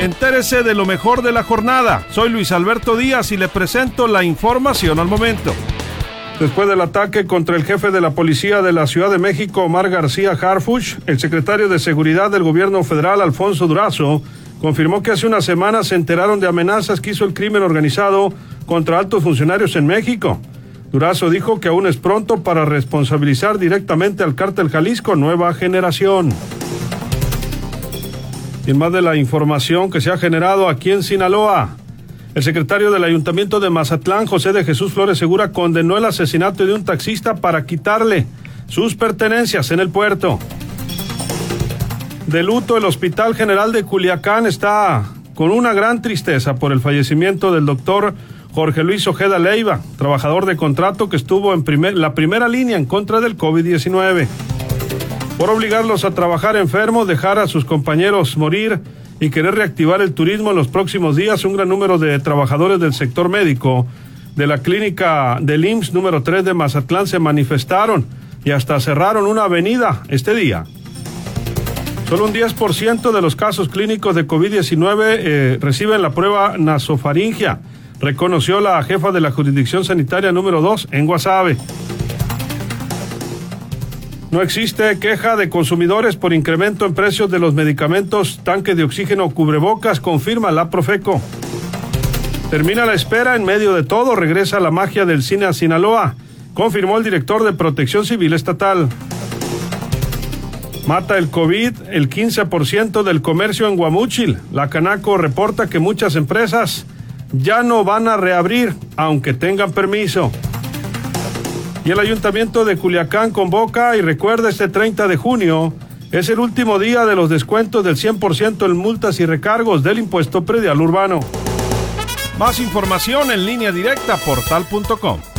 Entérese de lo mejor de la jornada. Soy Luis Alberto Díaz y le presento la información al momento. Después del ataque contra el jefe de la policía de la Ciudad de México, Omar García Harfuch, el secretario de Seguridad del gobierno federal, Alfonso Durazo, confirmó que hace unas semanas se enteraron de amenazas que hizo el crimen organizado contra altos funcionarios en México. Durazo dijo que aún es pronto para responsabilizar directamente al cártel Jalisco Nueva Generación. Y en más de la información que se ha generado aquí en Sinaloa, el secretario del Ayuntamiento de Mazatlán, José de Jesús Flores Segura, condenó el asesinato de un taxista para quitarle sus pertenencias en el puerto. De luto, el Hospital General de Culiacán está con una gran tristeza por el fallecimiento del doctor Jorge Luis Ojeda Leiva, trabajador de contrato que estuvo en primer, la primera línea en contra del COVID-19 por obligarlos a trabajar enfermos, dejar a sus compañeros morir y querer reactivar el turismo en los próximos días, un gran número de trabajadores del sector médico de la clínica del IMSS número 3 de Mazatlán se manifestaron y hasta cerraron una avenida este día. Solo un 10% de los casos clínicos de COVID-19 eh, reciben la prueba nasofaringia, reconoció la jefa de la jurisdicción sanitaria número 2 en Guasave. No existe queja de consumidores por incremento en precios de los medicamentos, tanque de oxígeno, cubrebocas, confirma la Profeco. Termina la espera en medio de todo, regresa la magia del cine a Sinaloa, confirmó el director de Protección Civil Estatal. Mata el COVID el 15% del comercio en Guamúchil. La Canaco reporta que muchas empresas ya no van a reabrir, aunque tengan permiso. Y el Ayuntamiento de Culiacán convoca y recuerda este 30 de junio es el último día de los descuentos del 100% en multas y recargos del impuesto predial urbano. Más información en línea directa portal.com.